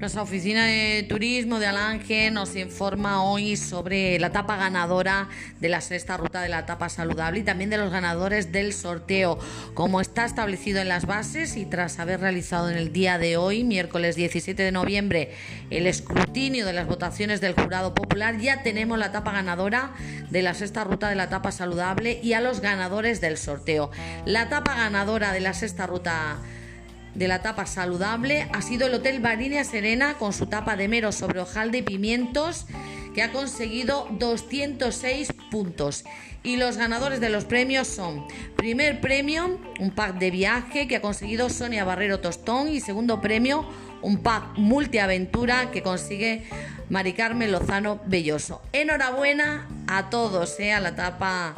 Nuestra oficina de turismo de Alange nos informa hoy sobre la etapa ganadora de la sexta ruta de la etapa saludable y también de los ganadores del sorteo. Como está establecido en las bases y tras haber realizado en el día de hoy, miércoles 17 de noviembre, el escrutinio de las votaciones del jurado popular, ya tenemos la etapa ganadora de la sexta ruta de la etapa saludable y a los ganadores del sorteo. La etapa ganadora de la sexta ruta de la tapa saludable ha sido el Hotel Barinia Serena con su tapa de mero sobre hojalde y pimientos que ha conseguido 206 puntos. Y los ganadores de los premios son, primer premio, un pack de viaje que ha conseguido Sonia Barrero Tostón y segundo premio, un pack multiaventura que consigue Mari Carmen Lozano Belloso. Enhorabuena a todos, eh, a la tapa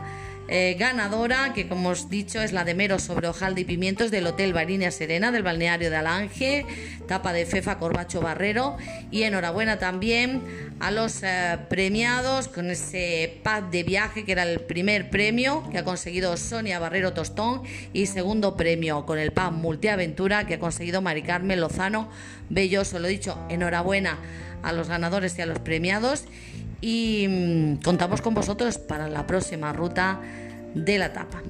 eh, ganadora, que como os dicho es la de Mero sobre hojalde y pimientos del Hotel Barinia Serena del balneario de Alange, tapa de Fefa Corbacho Barrero. Y enhorabuena también a los eh, premiados con ese pack de viaje que era el primer premio que ha conseguido Sonia Barrero Tostón y segundo premio con el pack multiaventura que ha conseguido Mari Carmen Lozano Belloso. Lo dicho, enhorabuena a los ganadores y a los premiados y mm, contamos con vosotros para la próxima ruta de la etapa.